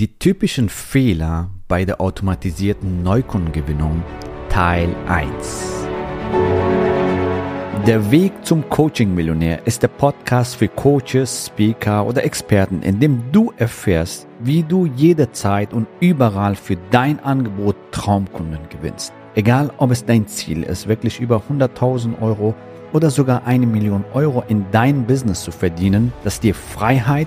Die typischen Fehler bei der automatisierten Neukundengewinnung Teil 1. Der Weg zum Coaching-Millionär ist der Podcast für Coaches, Speaker oder Experten, in dem du erfährst, wie du jederzeit und überall für dein Angebot Traumkunden gewinnst. Egal, ob es dein Ziel ist, wirklich über 100.000 Euro oder sogar eine Million Euro in dein Business zu verdienen, das dir Freiheit,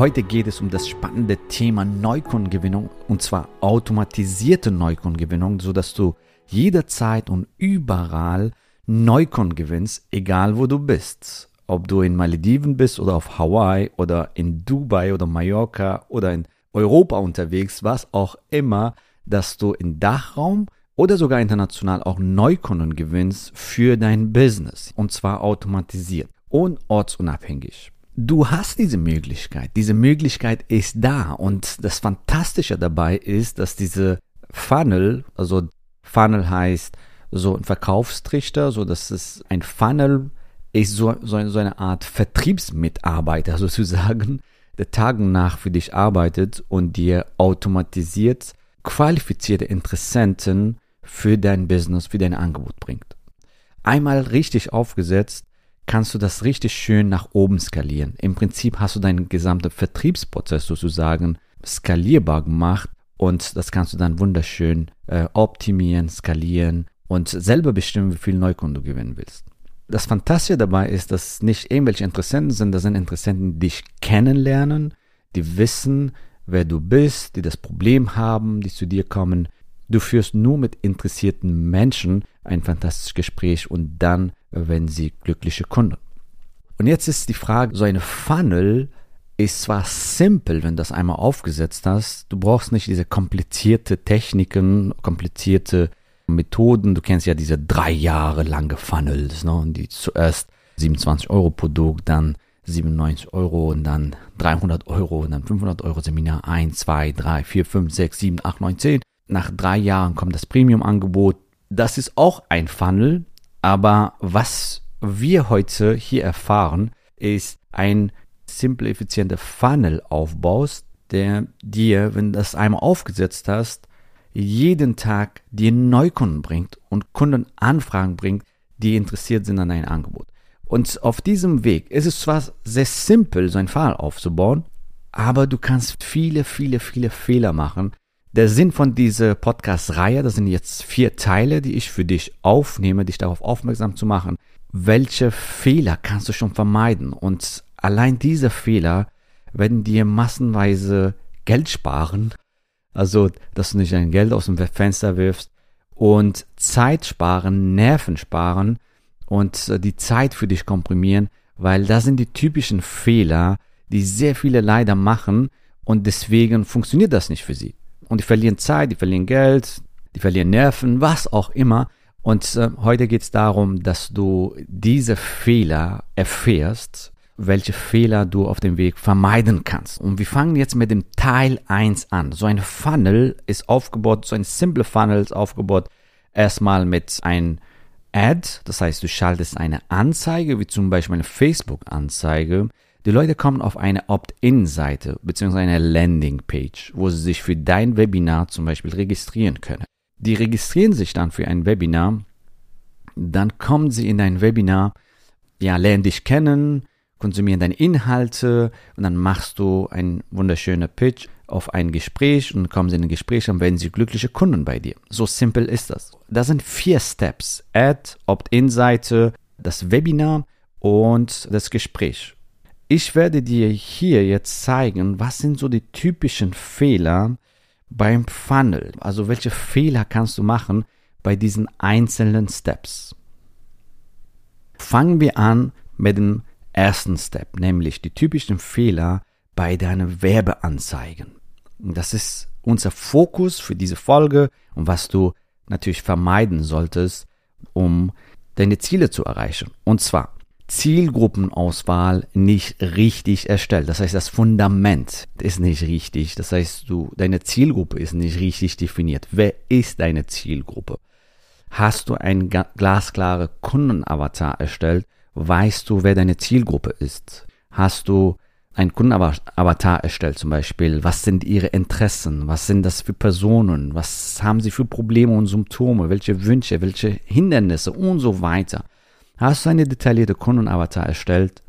Heute geht es um das spannende Thema Neukundengewinnung und zwar automatisierte Neukundengewinnung, sodass du jederzeit und überall Neukunden gewinnst, egal wo du bist. Ob du in Malediven bist oder auf Hawaii oder in Dubai oder Mallorca oder in Europa unterwegs, was auch immer, dass du im Dachraum oder sogar international auch Neukunden gewinnst für dein Business und zwar automatisiert und ortsunabhängig. Du hast diese Möglichkeit. Diese Möglichkeit ist da. Und das Fantastische dabei ist, dass diese Funnel, also Funnel heißt so ein Verkaufstrichter, so dass es ein Funnel ist so, so, so eine Art Vertriebsmitarbeiter sozusagen, der Tag und Nacht für dich arbeitet und dir automatisiert qualifizierte Interessenten für dein Business, für dein Angebot bringt. Einmal richtig aufgesetzt, kannst du das richtig schön nach oben skalieren. Im Prinzip hast du deinen gesamten Vertriebsprozess sozusagen skalierbar gemacht und das kannst du dann wunderschön äh, optimieren, skalieren und selber bestimmen, wie viel Neukunden du gewinnen willst. Das Fantastische dabei ist, dass nicht irgendwelche Interessenten sind, das sind Interessenten, die dich kennenlernen, die wissen, wer du bist, die das Problem haben, die zu dir kommen. Du führst nur mit interessierten Menschen ein fantastisches Gespräch und dann wenn sie glückliche Kunden. Und jetzt ist die Frage, so eine Funnel ist zwar simpel, wenn du das einmal aufgesetzt hast, du brauchst nicht diese komplizierte Techniken, komplizierte Methoden. Du kennst ja diese drei Jahre lange Funnels, ne? die zuerst 27 Euro Produkt, dann 97 Euro und dann 300 Euro und dann 500 Euro Seminar 1, 2, 3, 4, 5, 6, 7, 8, 9, 10. Nach drei Jahren kommt das Premium-Angebot. Das ist auch ein Funnel, aber was wir heute hier erfahren, ist ein simple, effizienter Funnel aufbaust, der dir, wenn du das einmal aufgesetzt hast, jeden Tag dir Neukunden bringt und Kundenanfragen bringt, die interessiert sind an deinem Angebot. Und auf diesem Weg ist es zwar sehr simpel, so ein Funnel aufzubauen, aber du kannst viele, viele, viele Fehler machen, der Sinn von dieser Podcast-Reihe, das sind jetzt vier Teile, die ich für dich aufnehme, dich darauf aufmerksam zu machen, welche Fehler kannst du schon vermeiden. Und allein diese Fehler werden dir massenweise Geld sparen. Also, dass du nicht dein Geld aus dem Fenster wirfst und Zeit sparen, Nerven sparen und äh, die Zeit für dich komprimieren, weil das sind die typischen Fehler, die sehr viele leider machen und deswegen funktioniert das nicht für sie und die verlieren Zeit, die verlieren Geld, die verlieren Nerven, was auch immer. Und äh, heute geht es darum, dass du diese Fehler erfährst, welche Fehler du auf dem Weg vermeiden kannst. Und wir fangen jetzt mit dem Teil 1 an. So ein Funnel ist aufgebaut, so ein simple Funnel ist aufgebaut, erstmal mit ein Ad, das heißt, du schaltest eine Anzeige, wie zum Beispiel eine Facebook-Anzeige, die Leute kommen auf eine Opt-in-Seite bzw. eine Landing-Page, wo sie sich für dein Webinar zum Beispiel registrieren können. Die registrieren sich dann für ein Webinar, dann kommen sie in dein Webinar, ja, lernen dich kennen, konsumieren deine Inhalte und dann machst du einen wunderschönen Pitch auf ein Gespräch und kommen sie in ein Gespräch und werden sie glückliche Kunden bei dir. So simpel ist das. Das sind vier Steps. Ad, Opt-in-Seite, das Webinar und das Gespräch. Ich werde dir hier jetzt zeigen, was sind so die typischen Fehler beim Funnel. Also welche Fehler kannst du machen bei diesen einzelnen Steps. Fangen wir an mit dem ersten Step, nämlich die typischen Fehler bei deinen Werbeanzeigen. Das ist unser Fokus für diese Folge und was du natürlich vermeiden solltest, um deine Ziele zu erreichen. Und zwar Zielgruppenauswahl nicht richtig erstellt. Das heißt, das Fundament ist nicht richtig. Das heißt, du, deine Zielgruppe ist nicht richtig definiert. Wer ist deine Zielgruppe? Hast du einen glasklare Kundenavatar erstellt? Weißt du, wer deine Zielgruppe ist? Hast du ein Kundenavatar erstellt zum Beispiel? Was sind ihre Interessen? Was sind das für Personen? Was haben sie für Probleme und Symptome? Welche Wünsche? Welche Hindernisse? Und so weiter. Hast du eine detaillierte Kundenavatar erstellt?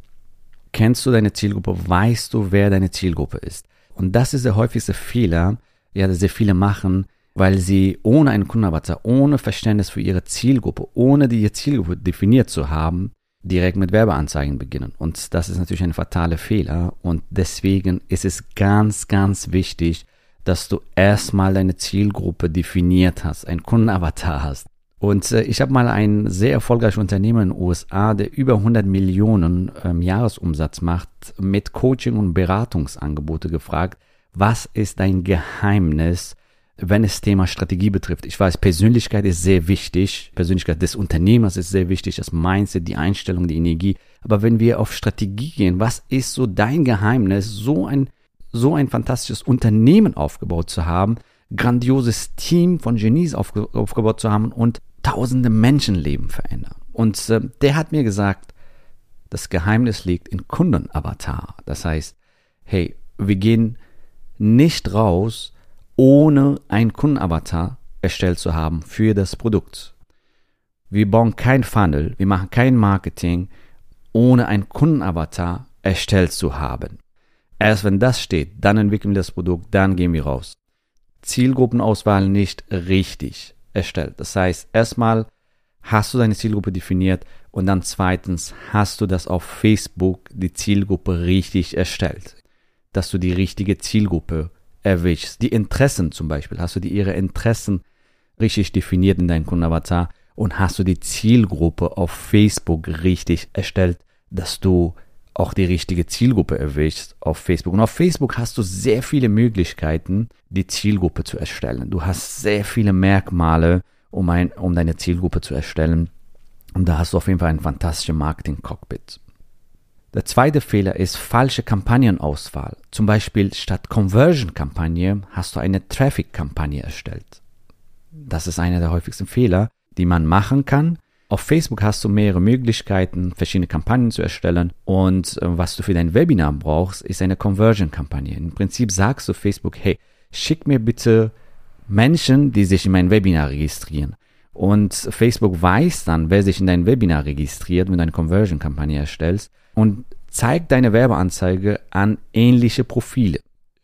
Kennst du deine Zielgruppe? Weißt du, wer deine Zielgruppe ist? Und das ist der häufigste Fehler, ja, der sehr viele machen, weil sie ohne einen Kundenavatar, ohne Verständnis für ihre Zielgruppe, ohne die Zielgruppe definiert zu haben, direkt mit Werbeanzeigen beginnen. Und das ist natürlich ein fataler Fehler. Und deswegen ist es ganz, ganz wichtig, dass du erstmal deine Zielgruppe definiert hast, einen Kundenavatar hast. Und äh, ich habe mal einen sehr erfolgreichen Unternehmer in den USA, der über 100 Millionen ähm, Jahresumsatz macht, mit Coaching und Beratungsangebote gefragt, was ist dein Geheimnis, wenn es Thema Strategie betrifft? Ich weiß, Persönlichkeit ist sehr wichtig, Persönlichkeit des Unternehmers ist sehr wichtig, das Mindset, die Einstellung, die Energie. Aber wenn wir auf Strategie gehen, was ist so dein Geheimnis, so ein, so ein fantastisches Unternehmen aufgebaut zu haben, grandioses Team von Genies aufge aufgebaut zu haben und tausende Menschenleben verändern. Und äh, der hat mir gesagt, das Geheimnis liegt in Kundenavatar. Das heißt, hey, wir gehen nicht raus, ohne ein Kundenavatar erstellt zu haben für das Produkt. Wir bauen kein Funnel, wir machen kein Marketing, ohne ein Kundenavatar erstellt zu haben. Erst wenn das steht, dann entwickeln wir das Produkt, dann gehen wir raus. Zielgruppenauswahl nicht richtig erstellt. Das heißt, erstmal hast du deine Zielgruppe definiert und dann zweitens hast du das auf Facebook die Zielgruppe richtig erstellt, dass du die richtige Zielgruppe erwischst. Die Interessen zum Beispiel, hast du die ihre Interessen richtig definiert in deinem Kundenavatar und hast du die Zielgruppe auf Facebook richtig erstellt, dass du auch die richtige Zielgruppe erwischst auf Facebook. Und auf Facebook hast du sehr viele Möglichkeiten, die Zielgruppe zu erstellen. Du hast sehr viele Merkmale, um, ein, um deine Zielgruppe zu erstellen. Und da hast du auf jeden Fall ein fantastisches Marketing-Cockpit. Der zweite Fehler ist falsche Kampagnenauswahl. Zum Beispiel statt Conversion-Kampagne hast du eine Traffic-Kampagne erstellt. Das ist einer der häufigsten Fehler, die man machen kann, auf Facebook hast du mehrere Möglichkeiten, verschiedene Kampagnen zu erstellen und äh, was du für dein Webinar brauchst, ist eine Conversion-Kampagne. Im Prinzip sagst du Facebook, hey, schick mir bitte Menschen, die sich in mein Webinar registrieren. Und Facebook weiß dann, wer sich in dein Webinar registriert, wenn du eine Conversion-Kampagne erstellst und zeigt deine Werbeanzeige an ähnliche Profile.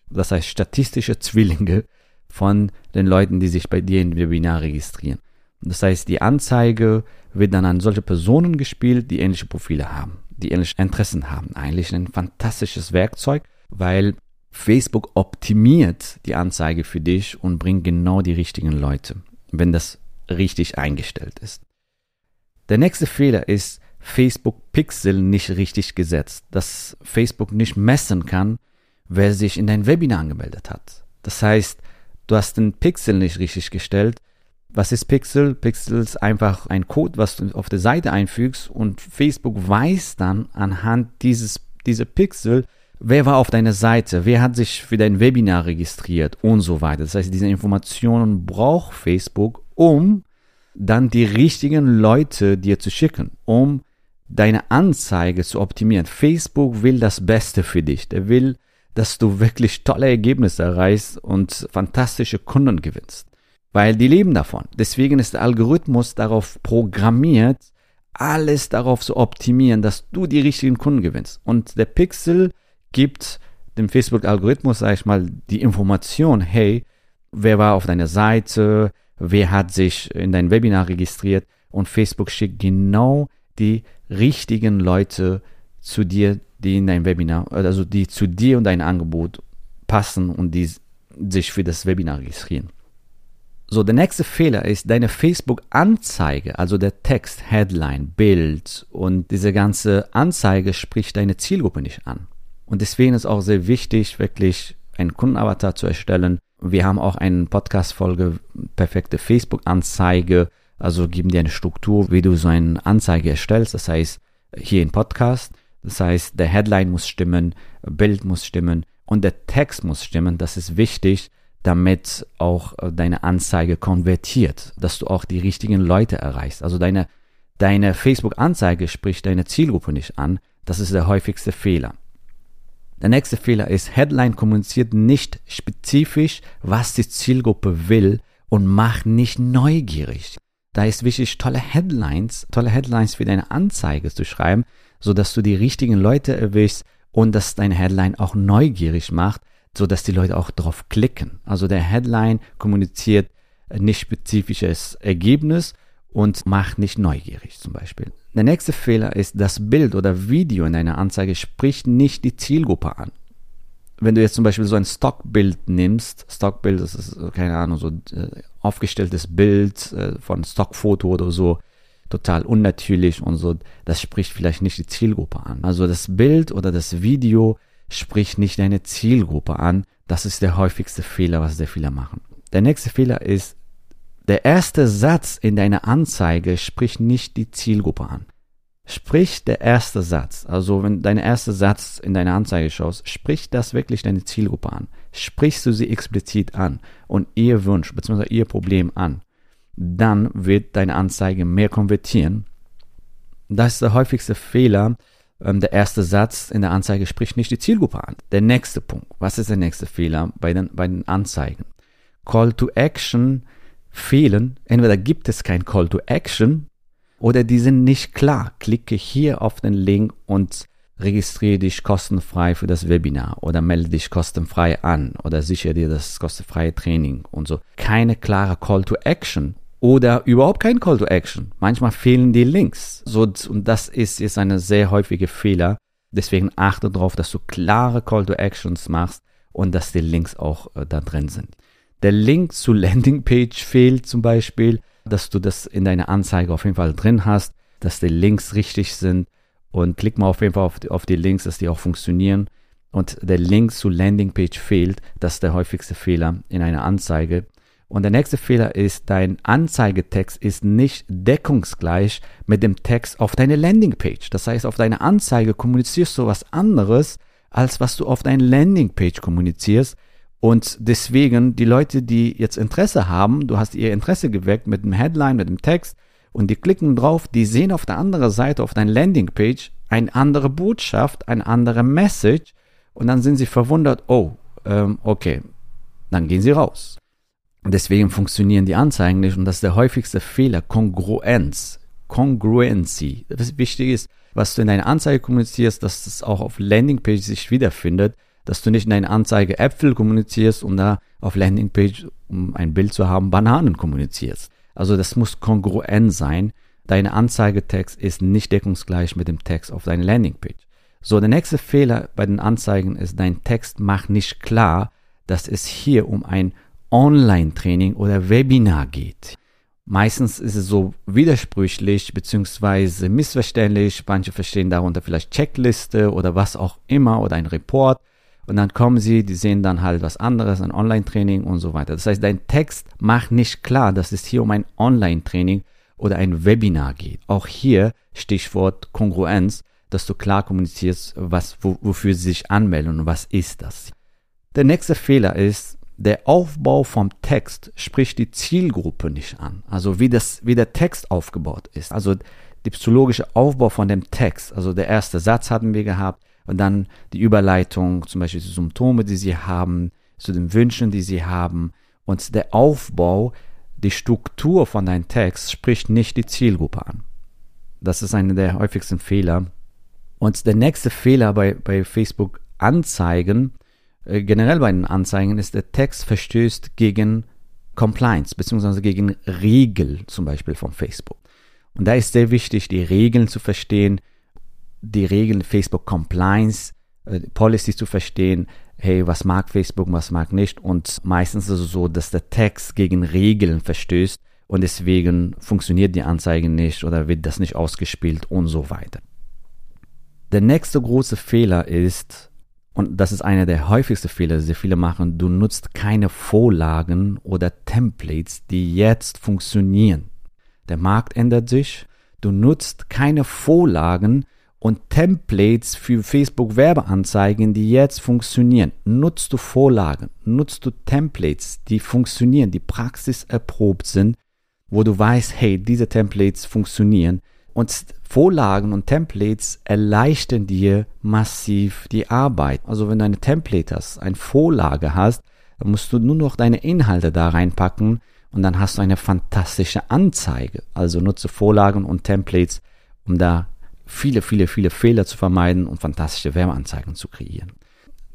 Das heißt statistische Zwillinge von den Leuten, die sich bei dir im Webinar registrieren. Das heißt, die Anzeige wird dann an solche Personen gespielt, die ähnliche Profile haben, die ähnliche Interessen haben. Eigentlich ein fantastisches Werkzeug, weil Facebook optimiert die Anzeige für dich und bringt genau die richtigen Leute, wenn das richtig eingestellt ist. Der nächste Fehler ist Facebook Pixel nicht richtig gesetzt, dass Facebook nicht messen kann, wer sich in dein Webinar angemeldet hat. Das heißt, du hast den Pixel nicht richtig gestellt was ist Pixel? Pixel ist einfach ein Code, was du auf der Seite einfügst und Facebook weiß dann anhand dieses dieser Pixel, wer war auf deiner Seite, wer hat sich für dein Webinar registriert und so weiter. Das heißt, diese Informationen braucht Facebook, um dann die richtigen Leute dir zu schicken, um deine Anzeige zu optimieren. Facebook will das Beste für dich. Der will, dass du wirklich tolle Ergebnisse erreichst und fantastische Kunden gewinnst weil die leben davon. Deswegen ist der Algorithmus darauf programmiert, alles darauf zu optimieren, dass du die richtigen Kunden gewinnst. Und der Pixel gibt dem Facebook-Algorithmus, sag ich mal, die Information, hey, wer war auf deiner Seite, wer hat sich in dein Webinar registriert und Facebook schickt genau die richtigen Leute zu dir, die in dein Webinar, also die zu dir und dein Angebot passen und die sich für das Webinar registrieren. So, der nächste Fehler ist deine Facebook-Anzeige, also der Text, Headline, Bild und diese ganze Anzeige spricht deine Zielgruppe nicht an. Und deswegen ist auch sehr wichtig, wirklich einen Kundenavatar zu erstellen, Wir haben auch eine Podcast-Folge, perfekte Facebook-Anzeige, also geben dir eine Struktur, wie du so eine Anzeige erstellst. Das heißt, hier im Podcast, das heißt, der Headline muss stimmen, Bild muss stimmen und der Text muss stimmen. Das ist wichtig, damit auch äh, deine Anzeige konvertiert, dass du auch die richtigen Leute erreichst. Also deine, deine Facebook-Anzeige spricht deine Zielgruppe nicht an. Das ist der häufigste Fehler. Der nächste Fehler ist, Headline kommuniziert nicht spezifisch, was die Zielgruppe will und macht nicht neugierig. Da ist wichtig, tolle Headlines, tolle Headlines für deine Anzeige zu schreiben, so dass du die richtigen Leute erwischst und dass deine Headline auch neugierig macht, so dass die Leute auch drauf klicken. Also der Headline kommuniziert nicht spezifisches Ergebnis und macht nicht neugierig zum Beispiel. Der nächste Fehler ist, das Bild oder Video in einer Anzeige spricht nicht die Zielgruppe an. Wenn du jetzt zum Beispiel so ein Stockbild nimmst, Stockbild, das ist, keine Ahnung, so äh, aufgestelltes Bild äh, von Stockfoto oder so, total unnatürlich und so, das spricht vielleicht nicht die Zielgruppe an. Also das Bild oder das Video spricht nicht deine Zielgruppe an. Das ist der häufigste Fehler, was sehr viele machen. Der nächste Fehler ist, der erste Satz in deiner Anzeige spricht nicht die Zielgruppe an. Sprich der erste Satz, also wenn dein erster Satz in deiner Anzeige schaust, spricht das wirklich deine Zielgruppe an. Sprichst du sie explizit an und ihr Wunsch bzw. ihr Problem an, dann wird deine Anzeige mehr konvertieren. Das ist der häufigste Fehler. Ähm, der erste Satz in der Anzeige spricht nicht die Zielgruppe an. Der nächste Punkt. Was ist der nächste Fehler bei den, bei den Anzeigen? Call to Action fehlen. Entweder gibt es kein Call to Action oder die sind nicht klar. Klicke hier auf den Link und registriere dich kostenfrei für das Webinar oder melde dich kostenfrei an oder sichere dir das kostenfreie Training und so. Keine klare Call to Action oder überhaupt kein Call to Action. Manchmal fehlen die Links. So, und das ist jetzt eine sehr häufige Fehler. Deswegen achte darauf, dass du klare Call to Actions machst und dass die Links auch äh, da drin sind der Link zu Landingpage fehlt zum Beispiel, dass du das in deiner Anzeige auf jeden Fall drin hast, dass die Links richtig sind und klick mal auf jeden Fall auf die, auf die Links, dass die auch funktionieren. Und der Link zu Landingpage fehlt, das ist der häufigste Fehler in einer Anzeige. Und der nächste Fehler ist, dein Anzeigetext ist nicht deckungsgleich mit dem Text auf deiner Landingpage. Das heißt, auf deiner Anzeige kommunizierst du was anderes, als was du auf deiner Landingpage kommunizierst. Und deswegen, die Leute, die jetzt Interesse haben, du hast ihr Interesse geweckt mit dem Headline, mit dem Text, und die klicken drauf, die sehen auf der anderen Seite, auf deiner Landingpage, eine andere Botschaft, eine andere Message, und dann sind sie verwundert, oh, ähm, okay, dann gehen sie raus. Deswegen funktionieren die Anzeigen nicht, und das ist der häufigste Fehler, Kongruenz, Congruency. Was wichtig ist, was du in deiner Anzeige kommunizierst, dass das auch auf Landingpage sich wiederfindet dass du nicht in deiner Anzeige Äpfel kommunizierst und da auf Landingpage, um ein Bild zu haben, Bananen kommunizierst. Also das muss kongruent sein. Deine Anzeigetext ist nicht deckungsgleich mit dem Text auf deiner Landingpage. So, der nächste Fehler bei den Anzeigen ist, dein Text macht nicht klar, dass es hier um ein Online-Training oder Webinar geht. Meistens ist es so widersprüchlich bzw. missverständlich. Manche verstehen darunter vielleicht Checkliste oder was auch immer oder ein Report. Und dann kommen sie, die sehen dann halt was anderes, ein Online-Training und so weiter. Das heißt, dein Text macht nicht klar, dass es hier um ein Online-Training oder ein Webinar geht. Auch hier Stichwort Kongruenz, dass du klar kommunizierst, was, wo, wofür sie sich anmelden und was ist das. Der nächste Fehler ist, der Aufbau vom Text spricht die Zielgruppe nicht an. Also wie, das, wie der Text aufgebaut ist. Also der psychologische Aufbau von dem Text. Also der erste Satz hatten wir gehabt, und dann die Überleitung zum Beispiel zu Symptome, die sie haben, zu den Wünschen, die sie haben und der Aufbau, die Struktur von deinem Text spricht nicht die Zielgruppe an. Das ist einer der häufigsten Fehler. Und der nächste Fehler bei, bei Facebook Anzeigen, äh, generell bei den Anzeigen, ist, der Text verstößt gegen Compliance, beziehungsweise gegen Regeln zum Beispiel von Facebook. Und da ist sehr wichtig, die Regeln zu verstehen, die Regeln Facebook Compliance, äh, Policies zu verstehen, hey, was mag Facebook, was mag nicht. Und meistens ist es so, dass der Text gegen Regeln verstößt und deswegen funktioniert die Anzeige nicht oder wird das nicht ausgespielt und so weiter. Der nächste große Fehler ist und das ist einer der häufigsten Fehler, die viele machen, du nutzt keine Vorlagen oder Templates, die jetzt funktionieren. Der Markt ändert sich, du nutzt keine Vorlagen und Templates für Facebook Werbeanzeigen, die jetzt funktionieren. Nutzt du Vorlagen, nutzt du Templates, die funktionieren, die praxiserprobt sind, wo du weißt, hey, diese Templates funktionieren. Und Vorlagen und Templates erleichtern dir massiv die Arbeit. Also wenn du eine Template hast, eine Vorlage hast, dann musst du nur noch deine Inhalte da reinpacken und dann hast du eine fantastische Anzeige. Also nutze Vorlagen und Templates, um da viele, viele, viele Fehler zu vermeiden und fantastische Werbeanzeigen zu kreieren.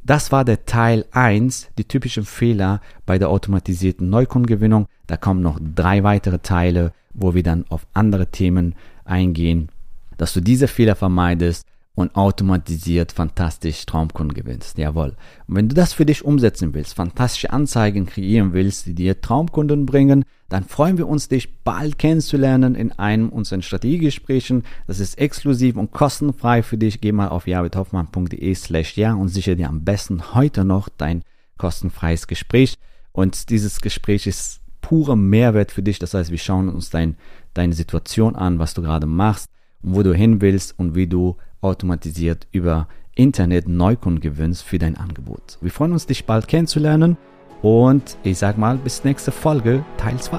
Das war der Teil 1, die typischen Fehler bei der automatisierten Neukundengewinnung. Da kommen noch drei weitere Teile, wo wir dann auf andere Themen eingehen, dass du diese Fehler vermeidest und automatisiert fantastisch Traumkunden gewinnst. Jawohl. Und wenn du das für dich umsetzen willst, fantastische Anzeigen kreieren willst, die dir Traumkunden bringen, dann freuen wir uns, dich bald kennenzulernen in einem unserer Strategiegesprächen. Das ist exklusiv und kostenfrei für dich. Geh mal auf javidhoffmann.de slash ja und sichere dir am besten heute noch dein kostenfreies Gespräch. Und dieses Gespräch ist purer Mehrwert für dich. Das heißt, wir schauen uns dein, deine Situation an, was du gerade machst und wo du hin willst und wie du automatisiert über Internet Neukunden gewinnst für dein Angebot. Wir freuen uns, dich bald kennenzulernen und ich sag mal, bis nächste Folge, Teil 2.